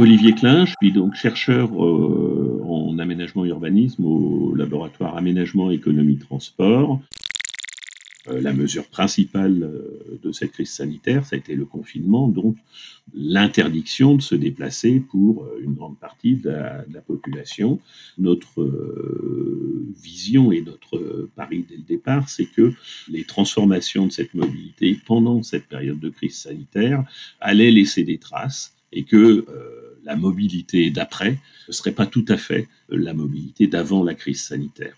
Olivier Klein, je suis donc chercheur euh, en aménagement et urbanisme au laboratoire Aménagement, Économie, Transport. Euh, la mesure principale euh, de cette crise sanitaire, ça a été le confinement, donc l'interdiction de se déplacer pour une grande partie de la, population. Notre vision et notre pari dès le départ, c'est que les transformations de cette mobilité pendant cette période de crise sanitaire allaient laisser des traces et que la mobilité d'après ne serait pas tout à fait la mobilité d'avant la crise sanitaire.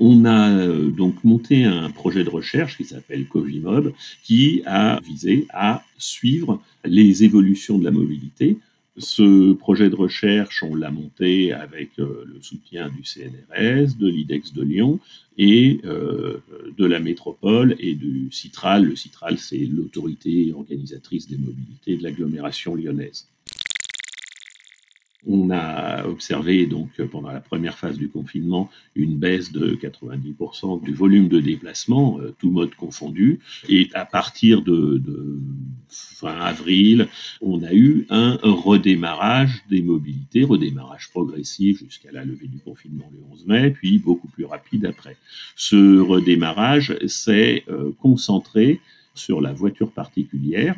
On a euh, donc monté un projet de recherche qui s'appelle Covimob, qui a visé à suivre les évolutions de la mobilité. Ce projet de recherche, on l'a monté avec euh, le soutien du CNRS, de l'IDEX de Lyon et euh, de la métropole et du CITRAL. Le CITRAL, c'est l'autorité organisatrice des mobilités de l'agglomération lyonnaise. On a observé donc pendant la première phase du confinement une baisse de 90% du volume de déplacement, euh, tout mode confondu. Et à partir de, fin avril, on a eu un redémarrage des mobilités, redémarrage progressif jusqu'à la levée du confinement le 11 mai, puis beaucoup plus rapide après. Ce redémarrage s'est euh, concentré sur la voiture particulière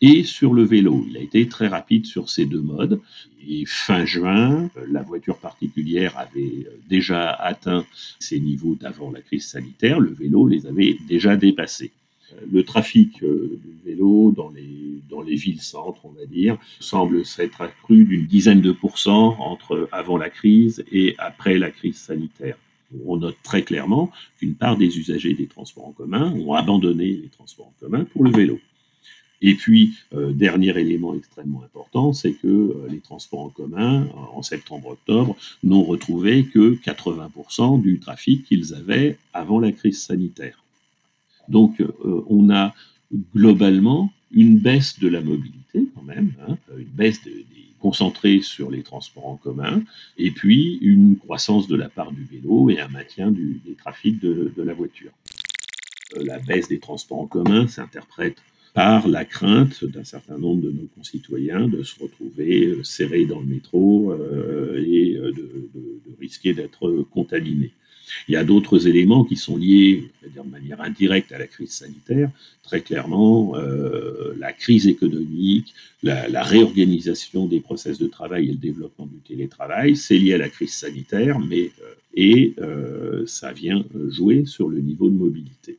et sur le vélo. Il a été très rapide sur ces deux modes. Et fin juin, la voiture particulière avait déjà atteint ses niveaux d'avant la crise sanitaire. Le vélo les avait déjà dépassés. Le trafic euh, du vélo dans les, dans les villes-centres, on va dire, semble s'être accru d'une dizaine de pourcents entre avant la crise et après la crise sanitaire. On note très clairement qu'une part des usagers des transports en commun ont abandonné les transports en commun pour le vélo. Et puis, euh, dernier élément extrêmement important, c'est que euh, les transports en commun, en septembre-octobre, n'ont retrouvé que 80% du trafic qu'ils avaient avant la crise sanitaire. Donc, euh, on a globalement une baisse de la mobilité quand même, hein, une baisse concentrée sur les transports en commun, et puis une croissance de la part du vélo et un maintien des trafics de la voiture. la baisse des transports en commun s'interprète par la crainte d'un certain nombre de nos concitoyens de se retrouver euh, serrés dans le métro euh, et euh, de, risquer d'être contaminés. Il y a d'autres éléments qui sont liés, dire de manière indirecte, à la crise sanitaire. Très clairement, la crise économique, la, réorganisation des process de travail et le développement du télétravail, c'est lié à la crise sanitaire, mais et ça vient jouer sur le niveau de mobilité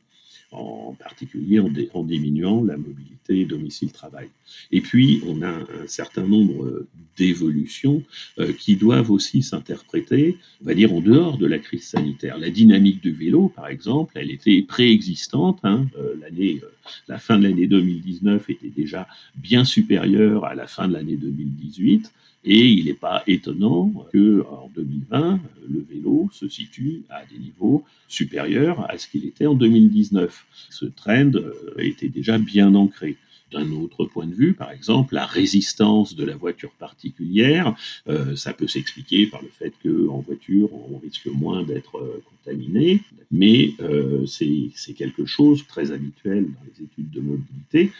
en particulier en, diminuant la mobilité domicile-travail. Et puis, on a un, certain nombre d'évolutions euh, qui doivent aussi s'interpréter, on va dire, en dehors de la crise sanitaire. La dynamique du vélo, par exemple, elle était préexistante. Hein, euh, euh, la fin de l'année 2019 était déjà bien supérieure à la fin de l'année 2018. Et il n'est pas étonnant que en 2020, le vélo se situe à des niveaux supérieurs à ce qu'il était en 2019. Ce trend euh, était déjà bien ancré. D'un autre point de vue, par exemple, la résistance de la voiture particulière, euh, ça peut s'expliquer par le fait qu'en voiture, on risque moins d'être euh, contaminé, mais euh, c'est quelque chose très habituel dans les études de mobilité,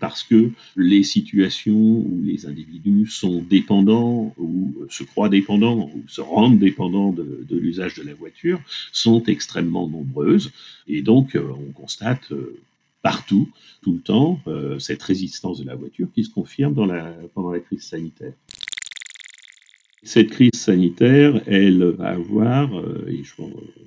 parce que les situations où les individus sont dépendants ou se croient dépendants ou se rendent dépendants de, de l'usage de la voiture sont extrêmement nombreuses, et donc on constate partout, tout le temps, euh, cette résistance de la voiture qui se confirme pendant la crise sanitaire. Cette crise sanitaire, elle va avoir, euh, et je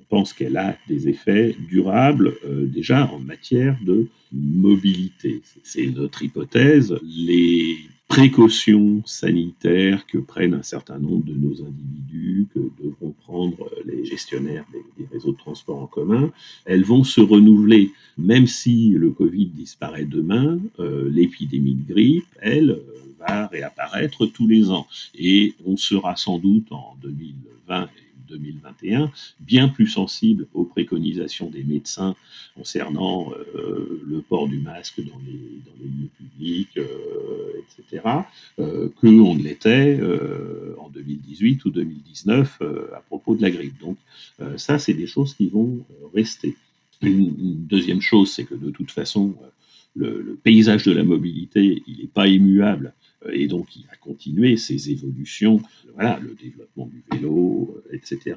pense qu'elle a des effets durables euh, déjà en matière de mobilité. C'est notre hypothèse. Les précautions sanitaires que prennent un certain nombre de nos individus, que devront prendre les gestionnaires des, réseaux de transport en commun, elles vont se renouveler. Même si le Covid disparaît demain, euh, l'épidémie de grippe, elle, euh, va réapparaître tous les ans. Et on sera sans doute en 2020 2021, bien plus sensible aux préconisations des médecins concernant euh, le port du masque dans les, lieux publics, euh, etc., euh, que on ne l'était en 2018 ou 2019 à propos de la grippe. Donc ça, c'est des choses qui vont rester. Une, deuxième chose, c'est que de toute façon, le, le, paysage de la mobilité, il n'est pas immuable et donc il a continué ces évolutions, voilà, le développement du vélo, etc.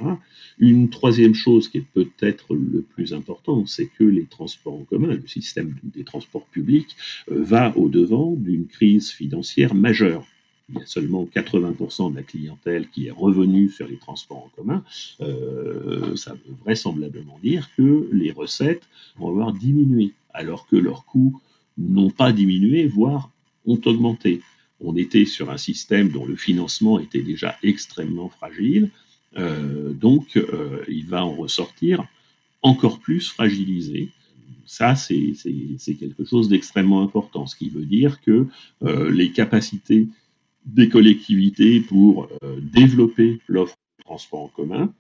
Une troisième chose qui est peut-être le plus important, c'est que les transports en commun, le système des transports publics, va au-devant d'une crise financière majeure il y a seulement 80% de la clientèle qui est revenue sur les transports en commun, euh, ça veut vraisemblablement dire que les recettes vont avoir diminué, alors que leurs coûts n'ont pas diminué, voire ont augmenté. On était sur un système dont le financement était déjà extrêmement fragile, euh, donc euh, il va en ressortir encore plus fragilisé. Ça, c'est quelque chose d'extrêmement important, ce qui veut dire que les capacités des collectivités pour euh, développer l'offre de transport en commun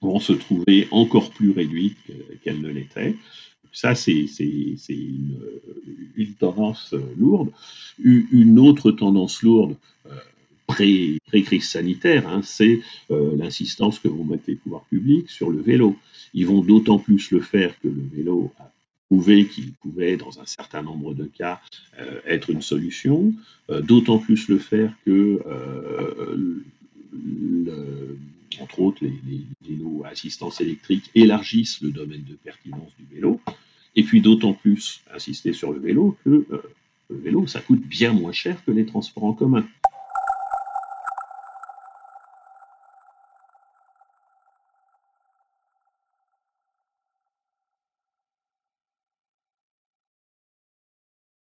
vont se trouver encore plus réduites qu'elles ne l'étaient. Ça, c'est une, une, tendance euh, lourde. Une autre tendance lourde, euh, pré-crise sanitaire, hein, c'est l'insistance que vont mettre les pouvoirs publics sur le vélo. Ils vont d'autant plus le faire que le vélo a prouvé qu'il pouvait, dans un certain nombre de cas, euh, être une solution, euh, d'autant plus le faire que, euh, entre autres, les, vélos à assistance électrique élargissent le domaine de pertinence du vélo, puis d'autant plus insister sur le vélo que le vélo, ça coûte bien moins cher que les transports en commun.